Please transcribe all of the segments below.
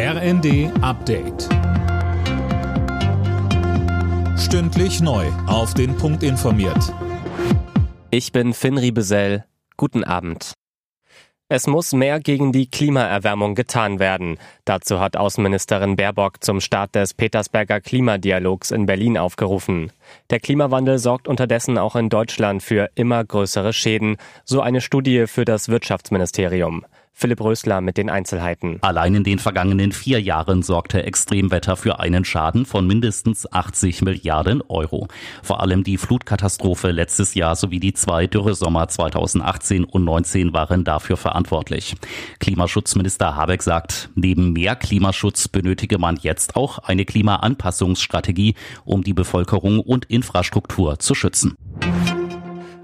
RND Update. Stündlich neu. Auf den Punkt informiert. Ich bin Finn Riebesell. Guten Abend. Es muss mehr gegen die Klimaerwärmung getan werden. Dazu hat Außenministerin Baerbock zum Start des Petersberger Klimadialogs in Berlin aufgerufen. Der Klimawandel sorgt unterdessen auch in Deutschland für immer größere Schäden, so eine Studie für das Wirtschaftsministerium. Philipp Rösler mit den Einzelheiten. Allein in den vergangenen vier Jahren sorgte Extremwetter für einen Schaden von mindestens 80 Milliarden Euro. Vor allem die Flutkatastrophe letztes Jahr sowie die zwei Dürresommer 2018 und 19 waren dafür verantwortlich. Klimaschutzminister Habeck sagt, neben mehr Klimaschutz benötige man jetzt auch eine Klimaanpassungsstrategie, um die Bevölkerung und Infrastruktur zu schützen.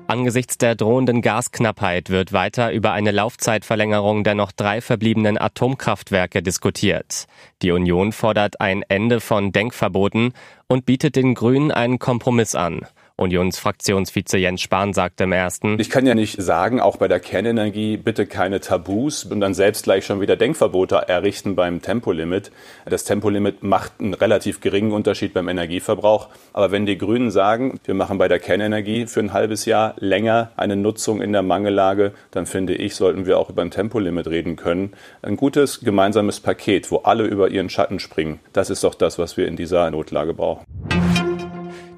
Angesichts der drohenden Gasknappheit wird weiter über eine Laufzeitverlängerung der noch drei verbliebenen Atomkraftwerke diskutiert. Die Union fordert ein Ende von Denkverboten und bietet den Grünen einen Kompromiss an. Unionsfraktionsvize Jens Spahn sagte im ersten. Ich kann ja nicht sagen, auch bei der Kernenergie bitte keine Tabus und dann selbst gleich schon wieder Denkverbote errichten beim Tempolimit. Das Tempolimit macht einen relativ geringen Unterschied beim Energieverbrauch. Aber wenn die Grünen sagen, wir machen bei der Kernenergie für ein halbes Jahr länger eine Nutzung in der Mangellage, dann finde ich, sollten wir auch über ein Tempolimit reden können. Ein gutes gemeinsames Paket, wo alle über ihren Schatten springen. Das ist doch das, was wir in dieser Notlage brauchen.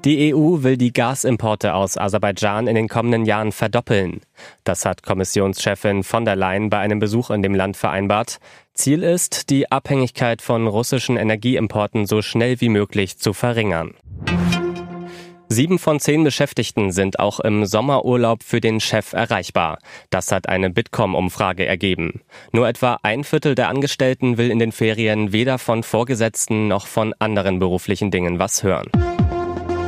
Die EU will die Gasimporte aus Aserbaidschan in den kommenden Jahren verdoppeln. Das hat Kommissionschefin von der Leyen bei einem Besuch in dem Land vereinbart. Ziel ist, die Abhängigkeit von russischen Energieimporten so schnell wie möglich zu verringern. Sieben von zehn Beschäftigten sind auch im Sommerurlaub für den Chef erreichbar. Das hat eine Bitkom-Umfrage ergeben. Nur etwa ein Viertel der Angestellten will in den Ferien weder von Vorgesetzten noch von anderen beruflichen Dingen was hören.